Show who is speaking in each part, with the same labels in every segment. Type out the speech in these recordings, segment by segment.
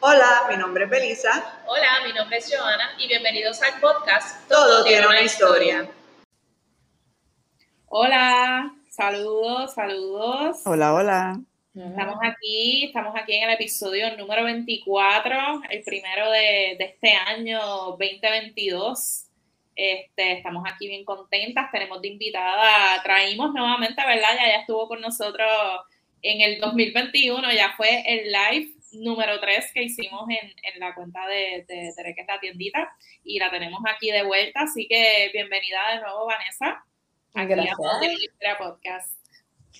Speaker 1: Hola, mi nombre es Belisa.
Speaker 2: Hola, mi nombre es Joana y bienvenidos al podcast
Speaker 1: Todo, tiene una historia.
Speaker 2: Hola, saludos, saludos.
Speaker 1: Hola, hola.
Speaker 2: Estamos aquí, estamos aquí en el episodio número 24, el primero de, de este año 2022. Este, estamos aquí bien contentas, tenemos de invitada, traímos nuevamente, ¿verdad? Ya, ya estuvo con nosotros en el 2021, ya fue el live número 3 que hicimos en, en la cuenta de, de, de que es la tiendita y la tenemos aquí de vuelta, así que bienvenida de nuevo Vanessa. Aquí
Speaker 3: Gracias.
Speaker 2: a Podcast.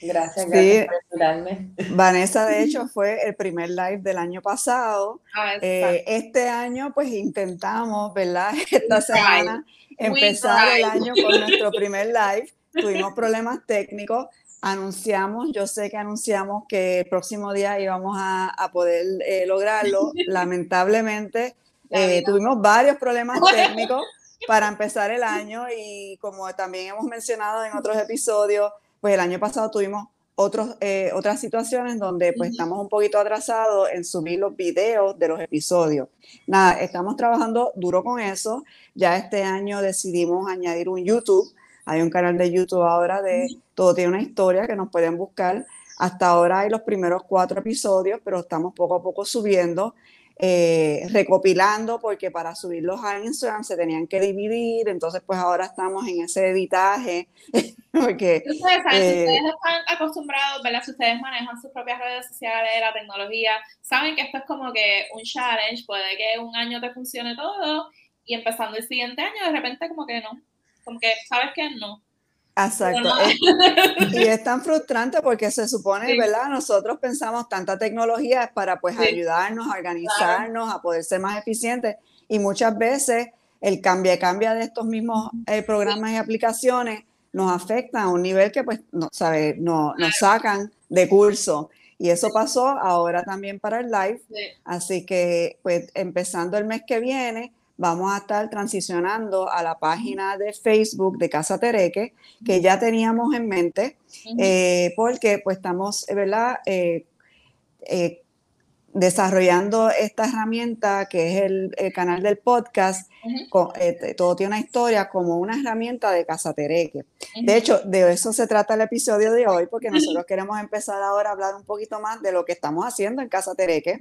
Speaker 3: Gracias,
Speaker 1: Sí.
Speaker 3: gracias por invitarme.
Speaker 1: Vanessa, de hecho, fue el primer live del año pasado.
Speaker 2: Ah,
Speaker 1: Eh, este año, pues intentamos, ¿verdad? Esta semana empezar el año con nuestro primer live. Tuvimos problemas técnicos. Anunciamos, yo sé que anunciamos que el próximo día íbamos a, a poder eh, lograrlo. Lamentablemente,
Speaker 2: La
Speaker 1: eh, tuvimos varios problemas técnicos para empezar el año y como también hemos mencionado en otros episodios, pues el año pasado tuvimos otros, eh, otras situaciones donde pues estamos un poquito atrasados en subir los videos de los episodios. Nada, estamos trabajando duro con eso. Ya este año decidimos añadir un YouTube. Hay un canal de YouTube ahora de Todo tiene una historia que nos pueden buscar. Hasta ahora hay los primeros cuatro episodios, pero estamos poco a poco subiendo, eh, recopilando, porque para subirlos a Instagram se tenían que dividir. Entonces, pues ahora estamos en ese editaje, porque
Speaker 2: Ustedes saben,
Speaker 1: Eh,
Speaker 2: si ustedes están acostumbrados, ¿verdad? Si ustedes manejan sus propias redes sociales, la tecnología, saben que esto es como que un challenge, puede que un año te funcione todo y empezando el siguiente año de repente como que no, como que sabes que no.
Speaker 1: Exacto.
Speaker 2: no.
Speaker 1: Y es tan frustrante porque se supone,
Speaker 2: Sí.
Speaker 1: ¿verdad? Nosotros pensamos tanta tecnología para pues
Speaker 2: Sí.
Speaker 1: ayudarnos a organizarnos, a poder ser más eficientes y muchas veces el cambia cambia de estos mismos eh, programas y aplicaciones nos afecta a un nivel que pues no sabe, no, nos sacan de curso. Y eso pasó ahora también para el live.
Speaker 2: Sí.
Speaker 1: Así que, pues, empezando el mes que viene, vamos a estar transicionando a la página de Facebook de Casa Tereque, que ya teníamos en mente, eh, porque pues estamos, eh, ¿verdad? Eh, eh, desarrollando esta herramienta que es el, el canal del podcast,
Speaker 2: Ujú.
Speaker 1: co- eh, te- todo tiene una historia como una herramienta de Casa Tereque.
Speaker 2: Ujú.
Speaker 1: De hecho, de eso se trata el episodio de hoy, porque nosotros queremos empezar ahora a hablar un poquito más de lo que estamos haciendo en Casa Tereque.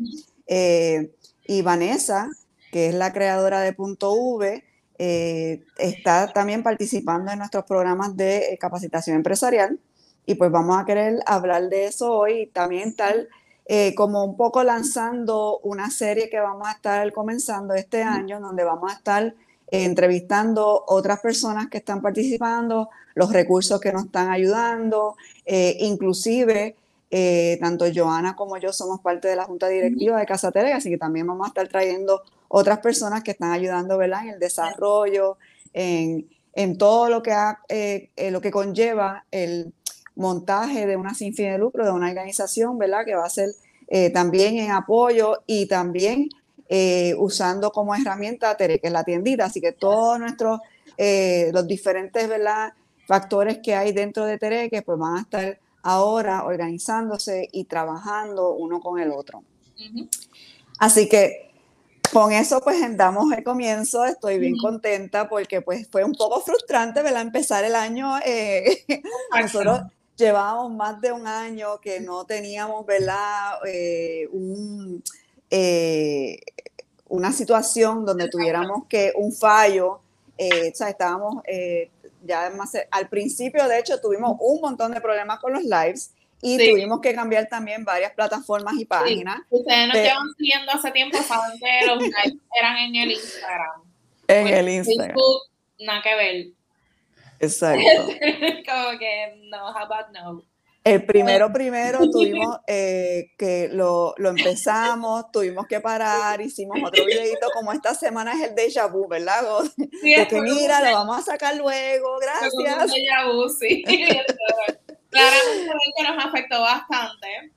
Speaker 1: Eh, y Vanessa, que es la creadora de Punto V, eh, está también participando en nuestros programas de eh, capacitación empresarial. Y pues vamos a querer hablar de eso hoy y también tal eh, como un poco lanzando una serie que vamos a estar comenzando este año, donde vamos a estar eh, entrevistando otras personas que están participando, los recursos que nos están ayudando, inclusive tanto Joana como yo somos parte de la junta directiva de Casa Terega, así que también vamos a estar trayendo otras personas que están ayudando ¿verdad? en el desarrollo, en, en todo lo que, ha, eh, eh, lo que conlleva el montaje de una sin fin de lucro, de una organización, ¿verdad? Que va a ser eh, también en apoyo y también usando como herramienta Tere, que es la tiendita. Así que todos nuestros, los diferentes, ¿verdad? Factores que hay dentro de Tereque, pues van a estar ahora organizándose y trabajando uno con el otro. Así que con eso pues damos el comienzo, estoy bien contenta porque pues fue un poco frustrante, ¿verdad? Empezar el año, eh, nosotros llevábamos más de un año que no teníamos, ¿verdad? Eh, un, eh, una situación donde tuviéramos que un fallo, eh, o sea, estábamos eh, ya al principio, de hecho, tuvimos un montón de problemas con los lives y
Speaker 2: Sí.
Speaker 1: tuvimos que cambiar también varias plataformas y páginas.
Speaker 2: Ustedes nos
Speaker 1: Te-
Speaker 2: llevan siguiendo hace tiempo, saben que los lives eran en el Instagram.
Speaker 1: En
Speaker 2: Pues,
Speaker 1: el Instagram.
Speaker 2: Facebook, nada que ver.
Speaker 1: Exacto.
Speaker 2: Como que no, how about no.
Speaker 1: El primero, primero tuvimos eh, que lo, lo empezamos, tuvimos que parar, hicimos otro videito, como esta semana es el déjà vu, ¿verdad?
Speaker 2: Sí,
Speaker 1: De que mira, lo vamos a sacar luego, gracias.
Speaker 2: déjà vu, sí. Claramente que nos afectó bastante.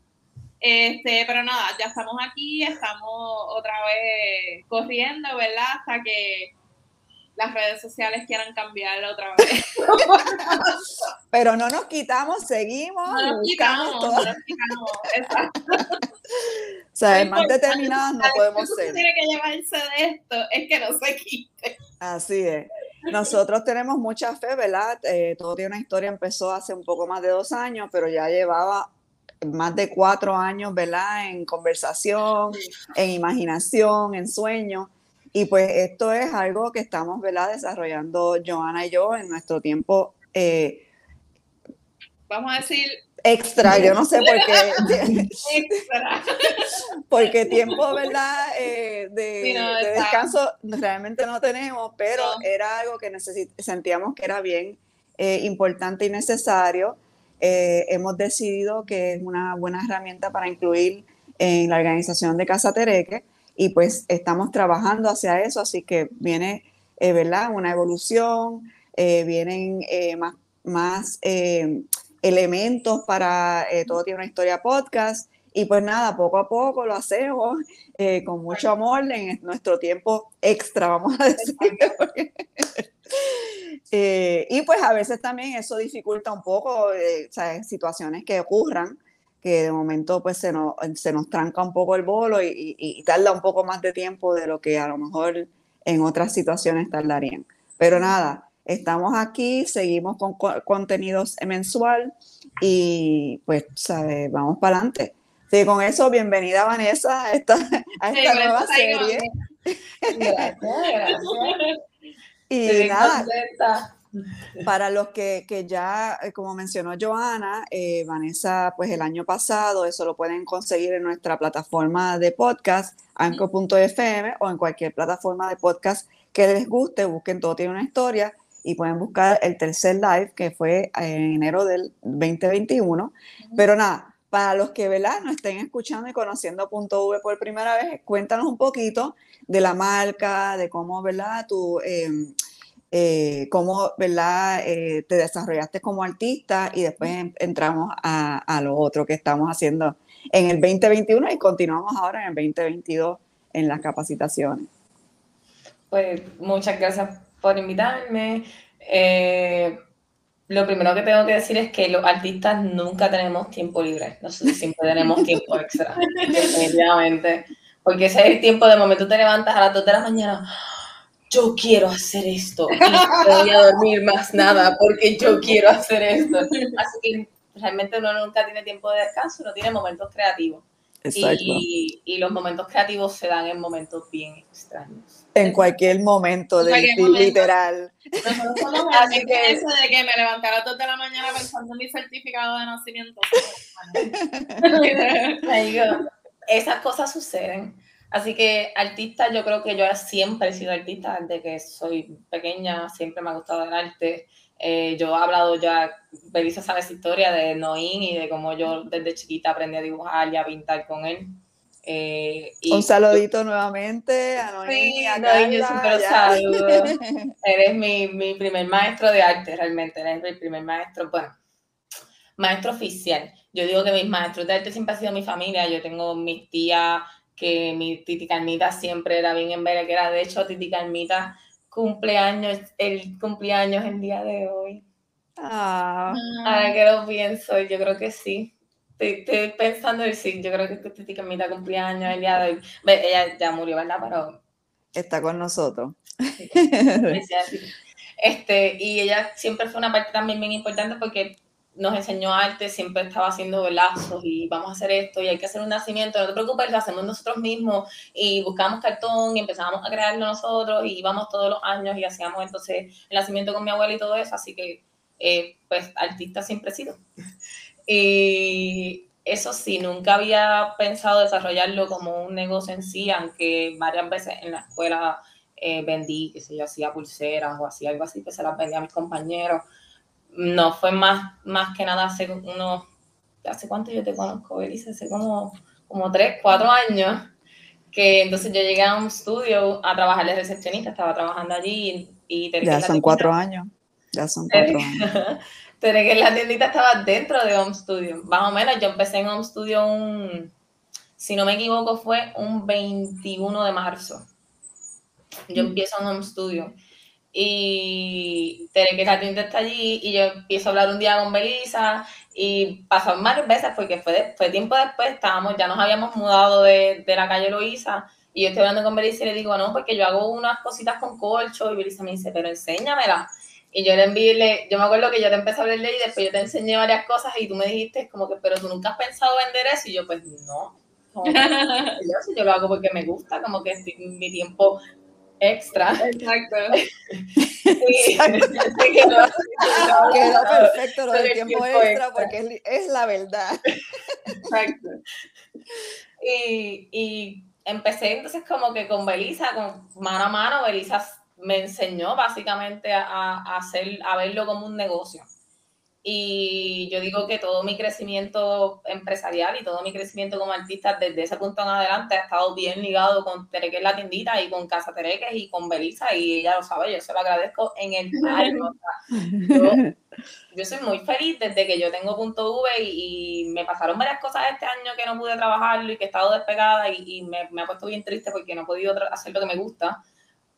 Speaker 2: Este, pero nada, ya estamos aquí, estamos otra vez corriendo, ¿verdad? Hasta que las redes sociales quieran cambiarlo otra vez.
Speaker 1: Pero no nos quitamos, seguimos.
Speaker 2: No nos quitamos, no nos quitamos. Exacto.
Speaker 1: O sea, más determinadas no podemos ser.
Speaker 2: tiene que llevarse de esto es que no se quite.
Speaker 1: Así es. Nosotros tenemos mucha fe, ¿verdad? Eh, todo tiene una historia, empezó hace un poco más de dos años, pero ya llevaba más de cuatro años, ¿verdad? En conversación, en imaginación, en sueño. Y pues esto es algo que estamos, ¿verdad? Desarrollando Joana y yo en nuestro tiempo. Eh,
Speaker 2: Vamos a decir.
Speaker 1: Extra, yo no sé por qué. Porque tiempo, ¿verdad? Eh, de, descanso realmente no tenemos, pero era algo que sentíamos que era bien eh, importante y necesario. hemos decidido que es una buena herramienta para incluir en la organización de Casa Tereque y pues estamos trabajando hacia eso, así que viene, eh, ¿verdad? Una evolución, eh, vienen eh, más, más elementos para Todo tiene una historia podcast y pues nada, poco a poco lo hacemos con mucho amor en nuestro tiempo extra, vamos a decir. y pues a veces también eso dificulta un poco situaciones que ocurran que de momento pues se nos, se nos tranca un poco el bolo y, y, tarda un poco más de tiempo de lo que a lo mejor en otras situaciones tardarían. Pero nada, estamos aquí, seguimos con contenidos mensual y pues, ¿sabes? Vamos para adelante. Sí, con eso, bienvenida Vanessa a esta, a esta nueva serie. Gracias, gracias. Y nada, para los que, que ya, eh, como mencionó Joana, eh, Vanessa, pues el año pasado, eso lo pueden conseguir en nuestra plataforma de podcast, anco.fm o en cualquier plataforma de podcast que les guste, busquen Todo tiene una historia y pueden buscar el tercer live que fue en enero del 2021. Pero nada, para los que ¿verdad? no estén escuchando y conociendo Punto V por primera vez, cuéntanos un poquito de la marca, de cómo ¿verdad? tu... Em, eh, cómo ¿verdad? Eh, te desarrollaste como artista y después entramos a, a, lo otro que estamos haciendo en el 2021 y continuamos ahora en el 2022 en las capacitaciones.
Speaker 3: Pues muchas gracias por invitarme. Eh, lo primero que tengo que decir es que los artistas nunca tenemos tiempo libre, nosotros siempre tenemos tiempo extra, definitivamente. Porque ese es el tiempo de momento te levantas a las 2 de la mañana, yo quiero hacer esto y no voy a dormir más nada porque yo quiero hacer esto. Así que realmente uno nunca tiene tiempo de descanso, no tiene momentos creativos. Y, y, los momentos creativos se dan en momentos bien extraños.
Speaker 1: En cualquier momento, de, literal.
Speaker 2: Así que eso de que me levantara a las 2 de la mañana pensando en mi certificado de nacimiento.
Speaker 3: Esas cosas suceden. Así que artista, yo creo que yo siempre he sido artista desde que soy pequeña, siempre me ha gustado el arte. Eh, yo he hablado ya, Belisa sabe esa historia de Noín y de cómo yo desde chiquita aprendí a dibujar y a pintar con él.
Speaker 1: Eh, Un saludito nuevamente a Noín. Sí,
Speaker 3: yo siempre saludo. Eres mi, mi primer maestro de arte, realmente. Eres mi primer maestro, bueno, maestro oficial. Yo digo que mis maestros de arte siempre han sido mi familia. Yo tengo mis tías que mi Titi Carmita siempre era bien en ver, que era de hecho Titi Carmita cumpleaños, el cumpleaños el día de hoy. Ah. Ahora que lo pienso, yo creo que sí. Estoy, pensando en sí, yo creo que Titi Carmita cumpleaños el día de hoy. Ella ya murió, ¿verdad? Pero...
Speaker 1: Está con nosotros.
Speaker 3: este, y ella siempre fue una parte también bien importante porque nos enseñó arte, siempre estaba haciendo velazos y vamos a hacer esto y hay que hacer un nacimiento, no te preocupes, lo hacemos nosotros mismos y buscamos cartón y empezábamos a crearlo nosotros y íbamos todos los años y hacíamos entonces el nacimiento con mi abuela y todo eso, así que eh, pues artista siempre he sido. Y eso sí, nunca había pensado desarrollarlo como un negocio en sí, aunque varias veces en la escuela eh, vendí, que sé yo, hacía pulseras o hacía algo así, que se las vendía a mis compañeros no fue más, más que nada hace unos, ¿hace cuánto yo te conozco, Belisa? Hace como, como tres, cuatro años, que entonces yo llegué a un estudio a trabajar de recepcionista, estaba trabajando allí y...
Speaker 1: y ya son cuatro años, ya son cuatro años.
Speaker 3: Pero que la tiendita estaba dentro de Home Studio, más o menos, yo empecé en Home Studio un, si no me equivoco, fue un 21 de marzo. Yo mm. empiezo en Home Studio y que la tienda está allí y yo empiezo a hablar un día con Belisa y pasaron varias veces porque fue, fue tiempo después, estábamos, ya nos habíamos mudado de, de la calle Loíza y yo estoy hablando con Belisa y le digo, no, porque yo hago unas cositas con colcho y Belisa me dice, pero enséñamela. Y yo le envié, yo me acuerdo que yo te empecé a hablarle y después yo te enseñé varias cosas y tú me dijiste como que, pero tú nunca has pensado vender eso y yo pues no. yo, yo lo hago porque me gusta, como que mi tiempo extra. Exacto.
Speaker 1: quedó, perfecto lo del tiempo, extra, porque es, la verdad.
Speaker 3: Exacto. Y, y, empecé entonces como que con Belisa, con mano a mano, Belisa me enseñó básicamente a, hacer, a verlo como un negocio. Y yo digo que todo mi crecimiento empresarial y todo mi crecimiento como artista desde ese punto en adelante ha estado bien ligado con Tereques la tiendita y con Casa Tereques y con Belisa y ella lo sabe, yo se lo agradezco en el alma. yo, soy muy feliz desde que yo tengo punto V y, me pasaron varias cosas este año que no pude trabajarlo y que he estado despegada y, y me, me ha puesto bien triste porque no he podido hacer lo que me gusta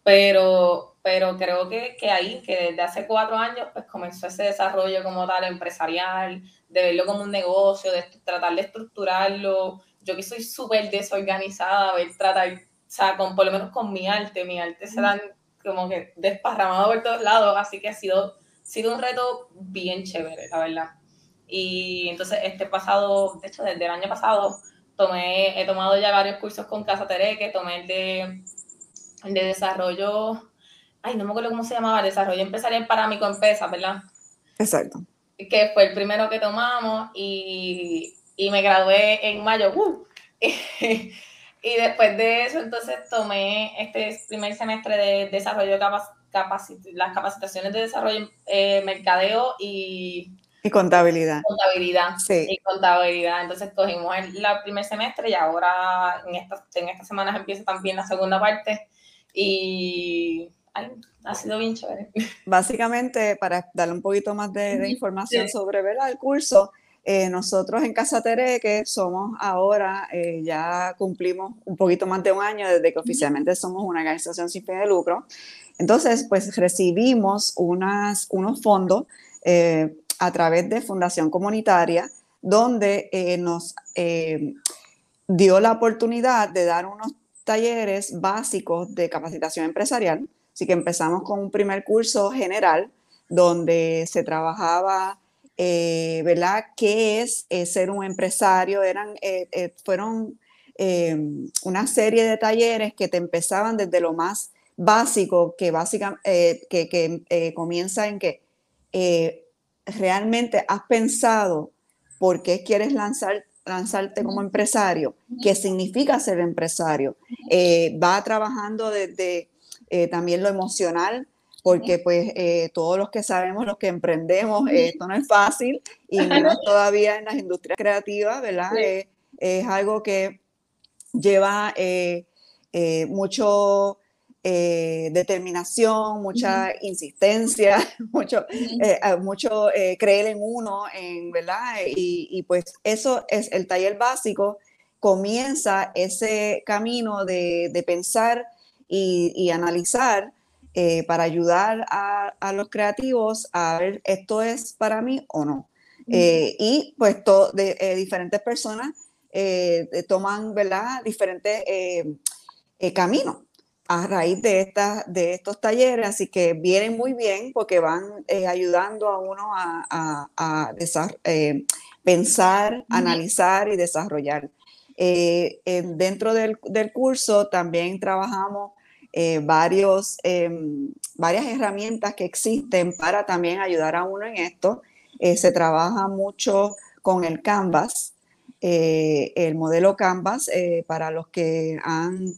Speaker 3: pero, pero creo que, que, ahí, que desde hace cuatro años, pues comenzó ese desarrollo como tal empresarial, de verlo como un negocio, de tratar de estructurarlo. Yo que soy súper desorganizada, ver, tratar, o sea, con, por lo menos con mi arte, mi arte se dan como que desparramado por todos lados, así que ha sido, sido un reto bien chévere, la verdad. Y entonces este pasado, de hecho, desde el año pasado, tomé, he tomado ya varios cursos con Casa Tereque, tomé el de de desarrollo, ay, no me acuerdo cómo se llamaba, desarrollo empresarial para microempresas, ¿verdad?
Speaker 1: Exacto.
Speaker 3: Que fue el primero que tomamos y, y me gradué en mayo. ¡uh! y después de eso, entonces tomé este primer semestre de desarrollo, capac las capacitaciones de desarrollo, eh, mercadeo y...
Speaker 1: Y contabilidad.
Speaker 3: Contabilidad. Sí. Y contabilidad. Entonces cogimos el, primer semestre y ahora en estas, en estas semanas empieza también la segunda parte y ha sido bien chévere.
Speaker 1: Básicamente, para darle un poquito más de, información sobre el curso, eh, nosotros en Casa que somos ahora, eh, ya cumplimos un poquito más de un año desde que oficialmente somos una organización sin fin de lucro. Entonces, pues recibimos unas, unos fondos eh, a través de Fundación Comunitaria, donde nos dio la oportunidad de dar unos talleres básicos de capacitación empresarial. Así que empezamos con un primer curso general donde se trabajaba, eh, ¿verdad? ¿Qué es eh, ser un empresario? Eran, eh, fueron una serie de talleres que te empezaban desde lo más básico, que, básicamente, que, que comienza en que realmente has pensado por qué quieres lanzar lanzarte como empresario, qué significa ser empresario. Eh, va trabajando desde eh, también lo emocional, porque pues eh, todos los que sabemos, los que emprendemos, esto no es fácil y menos todavía en las industrias creativas, ¿verdad? es algo que lleva mucho eh, determinación, mucha insistencia, mucho, eh, mucho eh, creer en uno, en, ¿verdad? Y, pues eso es el taller básico, comienza ese camino de, pensar y, analizar para ayudar a, los creativos a ver esto es para mí o no. y pues de, diferentes personas toman, ¿verdad? Diferentes caminos a raíz de, de estos talleres, así que vienen muy bien porque van eh, ayudando a uno a, eh, pensar, analizar y desarrollar. Eh, dentro del, curso también trabajamos varios, em, varias herramientas que existen para también ayudar a uno en esto. se trabaja mucho con el Canvas, el modelo Canvas, para los que han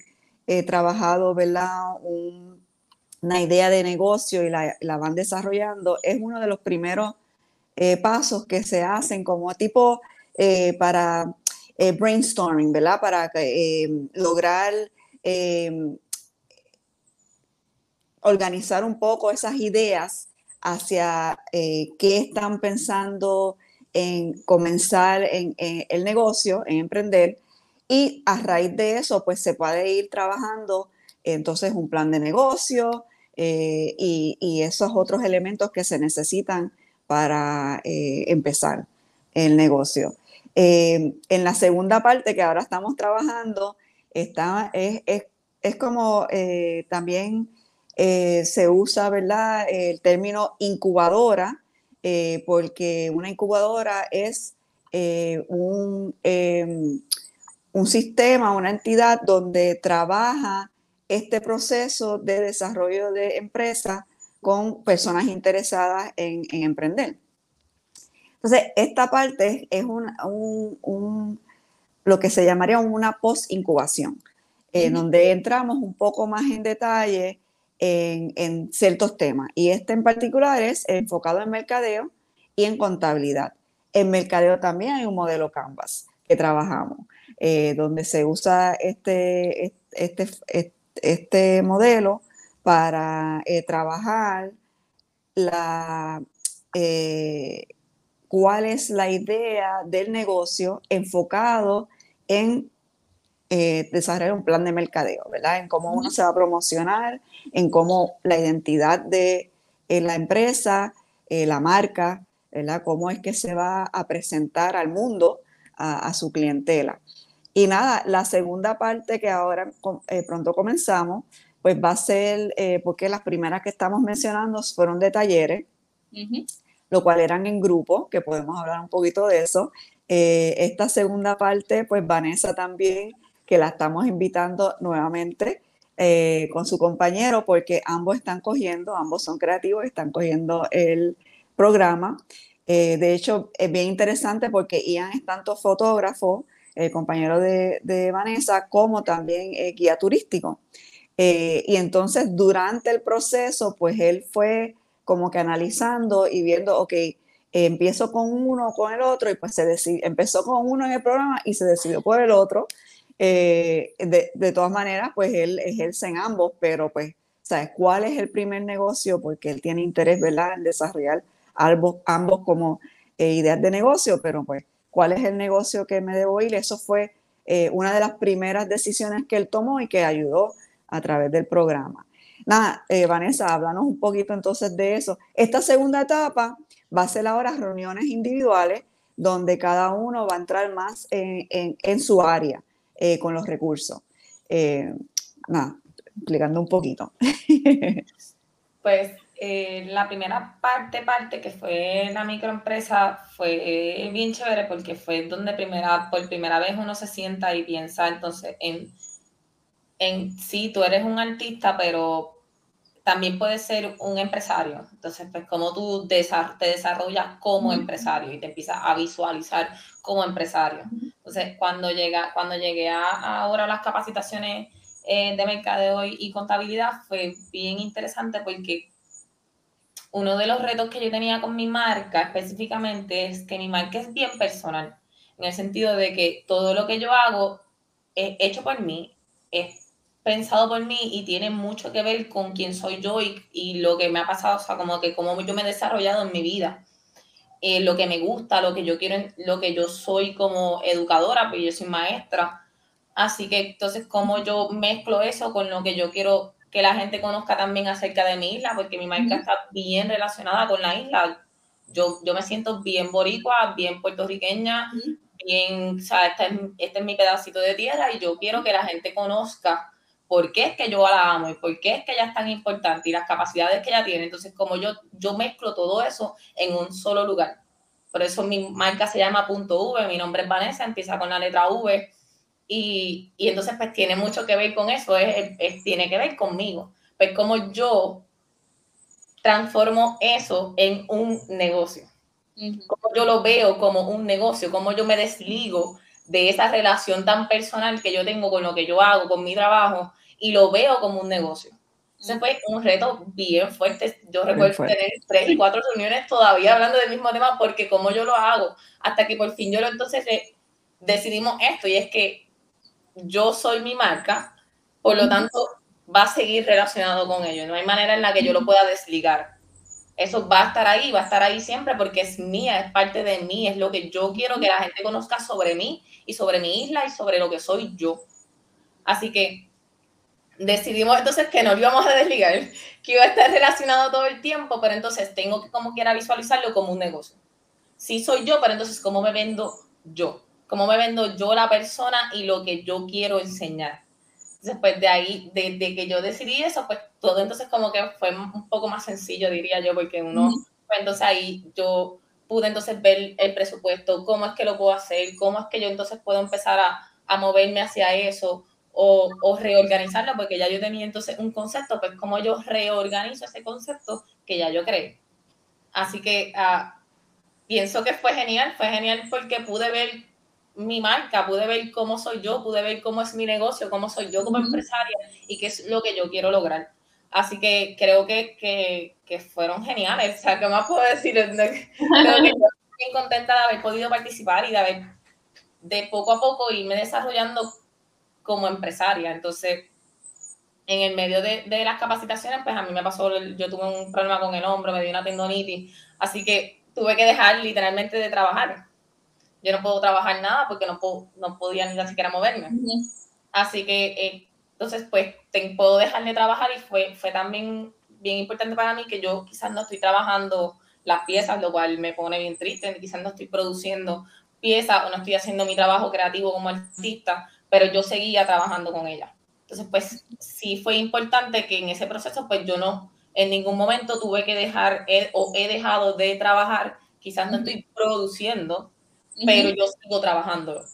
Speaker 1: he trabajado, ¿verdad? una idea de negocio y la, van desarrollando, es uno de los primeros eh, pasos que se hacen como tipo eh, para eh, brainstorming, ¿verdad? Para lograr organizar un poco esas ideas hacia qué están pensando en comenzar en el negocio, en emprender, y a raíz de eso, pues se puede ir trabajando entonces un plan de negocio, eh, y, esos otros elementos que se necesitan para eh, empezar el negocio. en la segunda parte que ahora estamos trabajando, está, es, es como también se usa ¿verdad? el término incubadora, porque una incubadora es un, em, un sistema, una entidad donde trabaja este proceso de desarrollo de empresa con personas interesadas en, emprender. Entonces, esta parte es un, lo que se llamaría una post-incubación, en donde entramos un poco más en detalle en, en, ciertos temas. Y este en particular es enfocado en mercadeo y en contabilidad. En mercadeo también hay un modelo Canvas que trabajamos. Eh, donde se usa este, este, este modelo para eh, trabajar la, eh, cuál es la idea del negocio enfocado en desarrollar un plan de mercadeo, ¿verdad? En cómo uno se va a promocionar, en cómo la identidad de la empresa, la marca, ¿verdad? Cómo es que se va a presentar al mundo, a su clientela. Y nada, la segunda parte que ahora eh, pronto comenzamos, pues va a ser, eh, porque las primeras que estamos mencionando fueron de talleres, lo cual eran en grupo, que podemos hablar un poquito de eso. Eh, esta segunda parte, pues Vanessa también, que la estamos invitando nuevamente con su compañero, porque ambos están cogiendo, ambos son creativos, están cogiendo el programa. de hecho, es bien interesante porque Ian es tanto fotógrafo, el compañero de, Vanessa, como también eh, guía turístico. Eh, y entonces durante el proceso, pues él fue como que analizando y viendo, ok, empiezo con uno, con el otro, y pues se decidió, empezó con uno en el programa y se decidió por el otro. Eh, de, todas maneras, pues él ejerce en ambos, pero pues, ¿sabes cuál es el primer negocio? Porque él tiene interés, ¿verdad?, en desarrollar ambos, ambos como ideas de negocio, pero pues cuál es el negocio que me debo ir. Eso fue eh, una de las primeras decisiones que él tomó y que ayudó a través del programa. Nada, eh, Vanessa, háblanos un poquito entonces de eso. Esta segunda etapa va a ser ahora reuniones individuales donde cada uno va a entrar más en, su área eh, con los recursos. nada, explicando un poquito.
Speaker 3: Pues eh, la primera parte, parte que fue la microempresa, fue bien chévere porque fue donde primera, por primera vez uno se sienta y piensa entonces en, en sí, tú eres un artista, pero también puedes ser un empresario. Entonces, pues cómo tú te desarrollas como empresario y te empiezas a visualizar como empresario. Entonces, cuando, llega, cuando llegué a, ahora las capacitaciones eh, de mercadeo y contabilidad, fue bien interesante porque uno de los retos que yo tenía con mi marca específicamente es que mi marca es bien personal, en el sentido de que todo lo que yo hago es hecho por mí, es pensado por mí y tiene mucho que ver con quién soy yo y, lo que me ha pasado, o sea, como que cómo yo me he desarrollado en mi vida. Eh, lo que me gusta, lo que yo quiero, lo que yo soy como educadora, porque yo soy maestra. Así que entonces, cómo yo mezclo eso con lo que yo quiero que la gente conozca también acerca de mi isla, porque mi marca está bien relacionada con la isla. Yo, yo me siento bien boricua, bien puertorriqueña, bien, o sea, este es, este es mi pedacito de tierra y yo quiero que la gente conozca por qué es que yo la amo y por qué es que ella es tan importante y las capacidades que ella tiene. Entonces, como yo, yo mezclo todo eso en un solo lugar. Por eso mi marca se llama Punto V, mi nombre es Vanessa, empieza con la letra V y, y, entonces pues tiene mucho que ver con eso, es, tiene que ver conmigo. Pues como yo transformo eso en un negocio. Como yo lo veo como un negocio, como yo me desligo de esa relación tan personal que yo tengo con lo que yo hago, con mi trabajo, y lo veo como un negocio. Ese fue un reto bien fuerte. Yo recuerdo tener tres y cuatro reuniones todavía hablando del mismo tema, porque como yo lo hago, hasta que por fin yo lo entonces decidimos esto, y es que yo soy mi marca, por lo tanto va a seguir relacionado con ello. No hay manera en la que yo lo pueda desligar. Eso va a estar ahí, va a estar ahí siempre porque es mía, es parte de mí, es lo que yo quiero que la gente conozca sobre mí y sobre mi isla y sobre lo que soy yo. Así que decidimos entonces que no íbamos a desligar, que iba a estar relacionado todo el tiempo, pero entonces tengo que como quiera visualizarlo como un negocio. Sí soy yo, pero entonces ¿cómo me vendo yo? ¿Cómo me vendo yo la persona y lo que yo quiero enseñar? Después de ahí, desde que yo decidí eso, pues todo entonces como que fue un poco más sencillo, diría yo, porque uno, pues entonces ahí yo pude entonces ver el presupuesto, cómo es que lo puedo hacer, cómo es que yo entonces puedo empezar a, a moverme hacia eso, o, o, reorganizarlo, porque ya yo tenía entonces un concepto, pues como yo reorganizo ese concepto que ya yo creé. Así que uh, pienso que fue genial, fue genial porque pude ver mi marca, pude ver cómo soy yo, pude ver cómo es mi negocio, cómo soy yo como empresaria y qué es lo que yo quiero lograr. Así que creo que, que, que fueron geniales. O sea, ¿qué más puedo decir? Creo que estoy bien contenta de haber podido participar y de haber de poco a poco irme desarrollando como empresaria. Entonces, en el medio de, de, las capacitaciones, pues a mí me pasó, yo tuve un problema con el hombro, me dio una tendonitis, así que tuve que dejar literalmente de trabajar. Yo no puedo trabajar nada porque no, puedo, no podía ni siquiera moverme. Así que, eh, entonces, pues, te, puedo dejar de trabajar y fue, fue también bien importante para mí que yo quizás no estoy trabajando las piezas, lo cual me pone bien triste, quizás no estoy produciendo piezas o no estoy haciendo mi trabajo creativo como artista, pero yo seguía trabajando con ella. Entonces, pues sí fue importante que en ese proceso, pues yo no, en ningún momento tuve que dejar o he dejado de trabajar, quizás no estoy produciendo, pero yo sigo trabajando.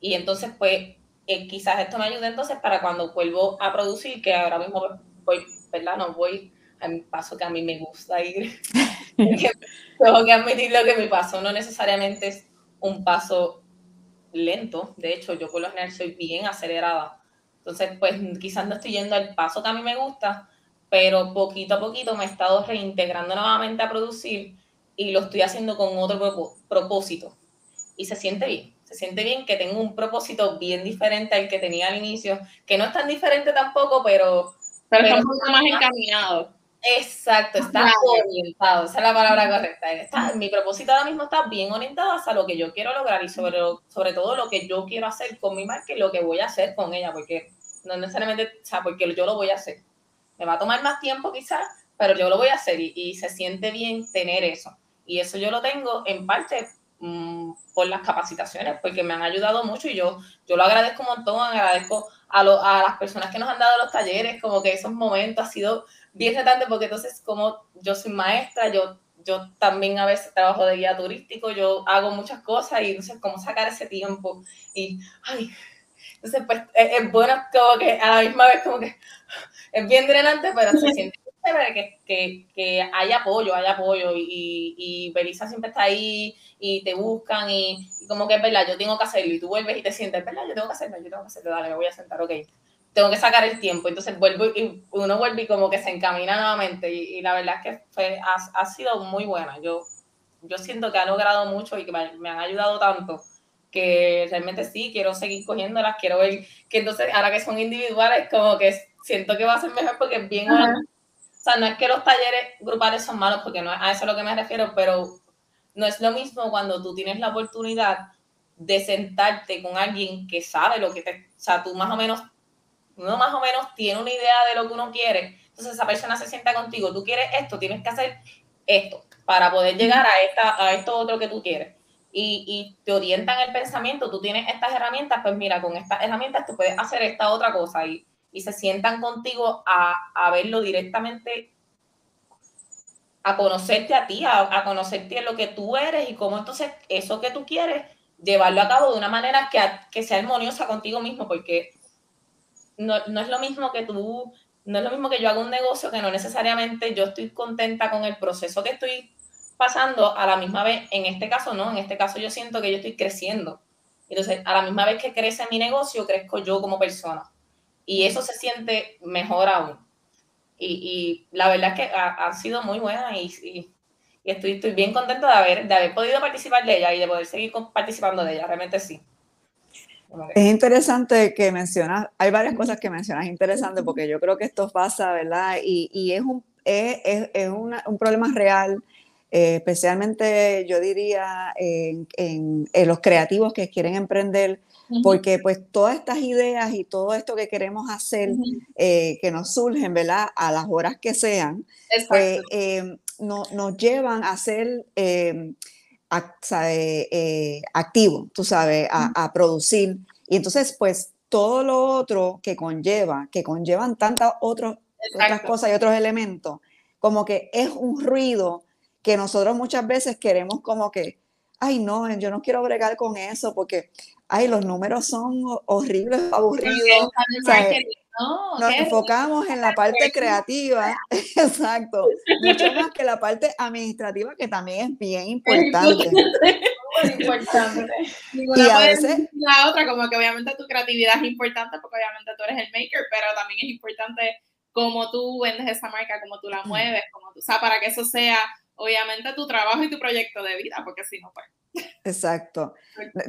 Speaker 3: Y entonces, pues eh, quizás esto me ayude entonces para cuando vuelvo a producir, que ahora mismo voy, ¿verdad? No voy a mi paso que a mí me gusta ir. Tengo que admitir lo que mi paso no necesariamente es un paso lento. De hecho, yo por lo general soy bien acelerada. Entonces, pues quizás no estoy yendo al paso que a mí me gusta, pero poquito a poquito me he estado reintegrando nuevamente a producir y lo estoy haciendo con otro propósito. Y se siente bien. Se siente bien que tengo un propósito bien diferente al que tenía al inicio, que no es tan diferente tampoco, pero...
Speaker 2: Pero, está un poco más encaminado
Speaker 3: Exacto, está orientado, esa es la palabra correcta. Está, mi propósito ahora mismo está bien orientado hacia lo que yo quiero lograr y sobre, sobre todo lo que yo quiero hacer con mi marca y lo que voy a hacer con ella, porque no necesariamente, o sea, porque yo lo voy a hacer. Me va a tomar más tiempo quizás, pero yo lo voy a hacer y, y se siente bien tener eso. Y eso yo lo tengo en parte mmm, por las capacitaciones, porque me han ayudado mucho y yo, yo lo agradezco un montón, agradezco a, lo, a las personas que nos han dado los talleres, como que esos momentos ha sido bien retante porque entonces como yo soy maestra, yo, yo también a veces trabajo de guía turístico, yo hago muchas cosas y entonces cómo sacar ese tiempo y, ay, entonces pues es, bueno como que a la misma vez como que es bien drenante, pero se siente que, que, que hay apoyo, hay apoyo y, y Belisa siempre está ahí y te buscan y, y, como que es verdad, yo tengo que hacerlo y tú vuelves y te sientes, verdad, yo tengo que hacerlo, yo tengo que hacerlo, dale, me voy a sentar, ok tengo que sacar el tiempo, entonces vuelvo y uno vuelve y como que se encamina nuevamente y, la verdad es que fue, ha, ha, sido muy buena. Yo, yo siento que ha logrado mucho y que me, me, han ayudado tanto que realmente sí, quiero seguir cogiéndolas, quiero ver que entonces ahora que son individuales como que siento que va a ser mejor porque es bien... O sea, no es que los talleres grupales son malos porque no es a eso a lo que me refiero, pero no es lo mismo cuando tú tienes la oportunidad de sentarte con alguien que sabe lo que te... O sea, tú más o menos uno más o menos tiene una idea de lo que uno quiere, entonces esa persona se sienta contigo, tú quieres esto, tienes que hacer esto para poder llegar a, esta, a esto otro que tú quieres. Y, y, te orientan el pensamiento, tú tienes estas herramientas, pues mira, con estas herramientas tú puedes hacer esta otra cosa y, y se sientan contigo a, a, verlo directamente, a conocerte a ti, a, a conocerte en lo que tú eres y cómo entonces eso que tú quieres, llevarlo a cabo de una manera que, que sea armoniosa contigo mismo, porque no, no, es lo mismo que tú, no es lo mismo que yo haga un negocio que no necesariamente yo estoy contenta con el proceso que estoy pasando a la misma vez, en este caso no, en este caso yo siento que yo estoy creciendo. Entonces, a la misma vez que crece mi negocio, crezco yo como persona. Y eso se siente mejor aún. Y, y la verdad es que ha, ha sido muy buena y, y, y, estoy, estoy bien contenta de haber, de haber podido participar de ella y de poder seguir participando de ella, realmente sí.
Speaker 1: Es interesante que mencionas, hay varias cosas que mencionas interesantes porque yo creo que esto pasa, ¿verdad? Y, y es, un, es, es una, un problema real, eh, especialmente yo diría en, en, en, los creativos que quieren emprender, porque pues todas estas ideas y todo esto que queremos hacer, eh, que nos surgen, ¿verdad? A las horas que sean, pues em, no, nos llevan a ser em, eh, activos, tú sabes, a, producir. Y entonces, pues todo lo otro que conlleva, que conllevan tantas otras cosas y otros elementos, como que es un ruido que nosotros muchas veces queremos como que, ay no, yo no quiero bregar con eso porque, ay, los números son horribles, aburridos. nos enfocamos en la parte creativa, exacto, mucho más que la parte administrativa que también es bien importante.
Speaker 2: importante. y a veces la otra, como que obviamente tu creatividad es importante porque obviamente tú eres el maker, pero también es importante cómo tú vendes esa marca, cómo tú la mueves, cómo tú, o sea, para que eso sea obviamente tu trabajo y tu proyecto de vida, porque si no, pues.
Speaker 1: Exacto,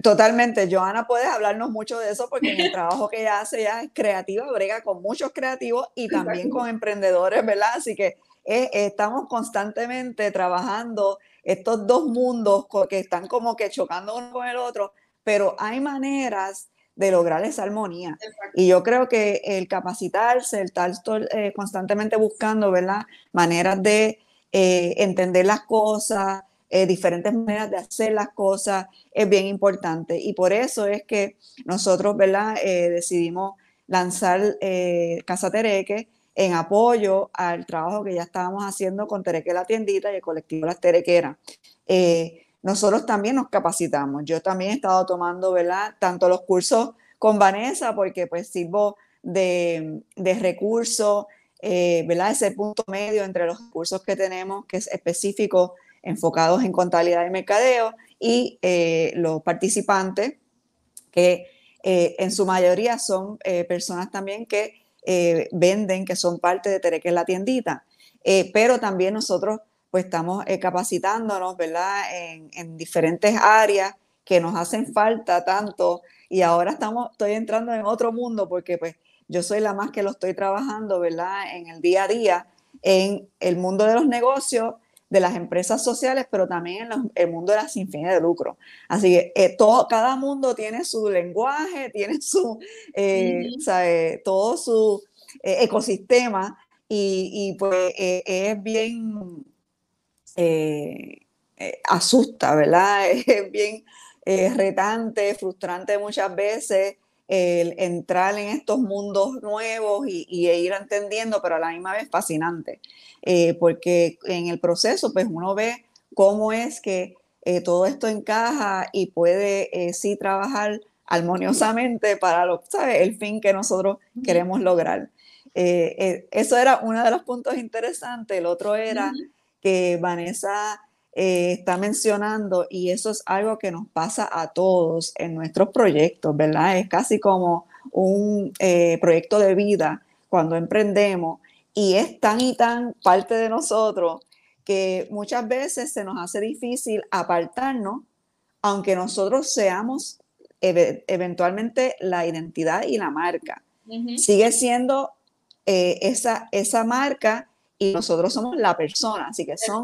Speaker 1: totalmente. Joana, puedes hablarnos mucho de eso porque en el trabajo que ella hace, ya es creativa, brega con muchos creativos y también con emprendedores, ¿verdad? Así que eh, estamos constantemente trabajando estos dos mundos que están como que chocando uno con el otro, pero hay maneras de lograr esa armonía. Y yo creo que el capacitarse, el estar eh, constantemente buscando, ¿verdad? Maneras de eh, entender las cosas, eh, diferentes maneras de hacer las cosas, es bien importante. Y por eso es que nosotros, ¿verdad? Eh, decidimos lanzar Casa Tereque en apoyo al trabajo que ya estábamos haciendo con Tereque la tiendita y el colectivo Las Terequeras. nosotros también nos capacitamos. Yo también he estado tomando, ¿verdad? Tanto los cursos con Vanessa, porque pues sirvo de, de recurso, eh. Ese punto medio entre los cursos que tenemos, que es específico, enfocados en contabilidad y mercadeo, y eh, los participantes, que eh, en su mayoría son personas también que venden, que son parte de Tereque la tiendita. pero también nosotros pues estamos capacitándonos, ¿verdad? En, en, diferentes áreas que nos hacen falta tanto y ahora estamos, estoy entrando en otro mundo porque pues yo soy la más que lo estoy trabajando, ¿verdad? En el día a día, en el mundo de los negocios, de las empresas sociales, pero también en el mundo de la sin fines de lucro. Así que eh, todo, cada mundo tiene su lenguaje, tiene su, eh, todo su eh, ecosistema y, pues es bien, asusta, ¿verdad? Es bien retante, frustrante muchas veces el entrar en estos mundos nuevos y, ir entendiendo, pero a la misma vez fascinante, eh, porque en el proceso pues uno ve cómo es que eh, todo esto encaja y puede eh, sí trabajar armoniosamente para lo, ¿sabe? el fin que nosotros queremos lograr. eso era uno de los puntos interesantes. El otro era que Vanessa eh, está mencionando y eso es algo que nos pasa a todos en nuestros proyectos, ¿verdad? Es casi como un eh, proyecto de vida cuando emprendemos y es tan y tan parte de nosotros que muchas veces se nos hace difícil apartarnos, aunque nosotros seamos eventualmente la identidad y la marca. Sigue siendo eh, esa, esa marca y nosotros somos la persona, así que son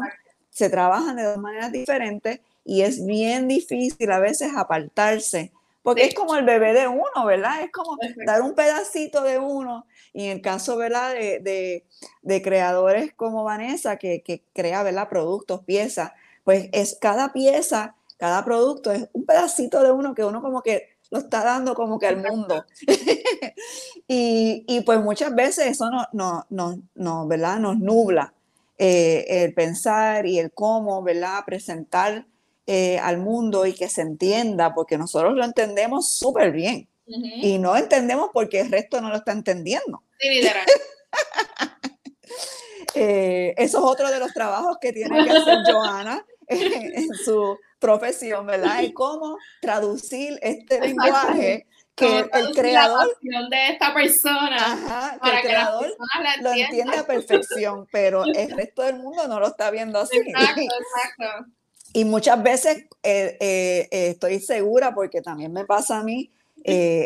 Speaker 1: se trabajan de dos maneras diferentes y es bien difícil a veces apartarse, porque es como el bebé de uno, ¿verdad? Es como dar un pedacito de uno. Y en el caso, ¿verdad? De, de, creadores como Vanessa, que, que, crea, ¿verdad? Productos, piezas, pues es cada pieza, cada producto es un pedacito de uno que uno como que lo está dando como que al mundo. y, y, pues muchas veces eso no, no, no, no, ¿verdad? nos nubla eh, el pensar y el cómo, ¿verdad? Presentar eh, al mundo y que se entienda, porque nosotros lo entendemos súper bien. Y no entendemos porque el resto no lo está entendiendo. Sí, eh, eso es otro de los trabajos que tiene que hacer Joana en su profesión, ¿verdad? Y cómo traducir este lenguaje que el creador
Speaker 2: de esta persona
Speaker 1: para que, el creador lo entiende a perfección, pero el resto del mundo no lo está viendo así. Exacto, exacto. Y muchas veces eh, eh, eh, estoy segura, porque también me pasa a mí,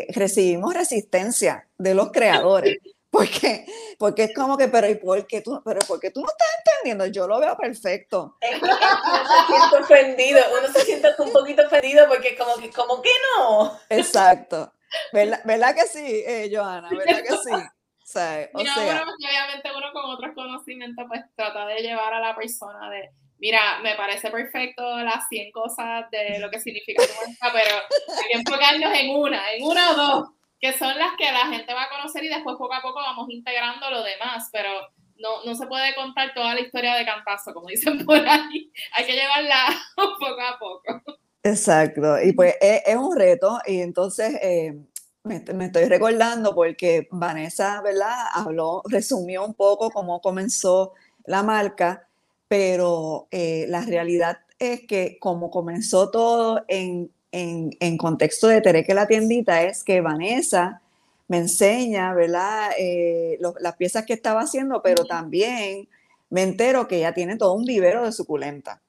Speaker 1: recibimos resistencia de los creadores, Porque, porque es como que, pero ¿y por qué tú, pero ¿por qué tú no estás entendiendo? Yo lo veo perfecto.
Speaker 3: uno se siente ofendido, uno se siente un poquito ofendido porque como que, como que no.
Speaker 1: Exacto. ¿Verdad, ¿verdad que sí, eh, Joana? ¿Verdad que sí? O sea, o
Speaker 2: Mira,
Speaker 1: sea,
Speaker 2: bueno, obviamente uno con otros conocimientos pues trata de llevar a la persona de, mira, me parece perfecto las 100 cosas de lo que significa tu marca, pero hay que enfocarnos en una, en una o dos, que son las que la gente va a conocer y después poco a poco vamos integrando lo demás, pero no, no se puede contar toda la historia de cantazo, como dicen por ahí, hay que llevarla poco a poco.
Speaker 1: Exacto, y pues es, es un reto y entonces eh, me, me estoy recordando porque Vanessa, ¿verdad? Habló, resumió un poco cómo comenzó la marca, pero eh, la realidad es que como comenzó todo en, en, en contexto de Tereque la tiendita, es que Vanessa me enseña, ¿verdad? Eh, lo- las piezas que estaba haciendo, pero también me entero que ella tiene todo un vivero de suculenta.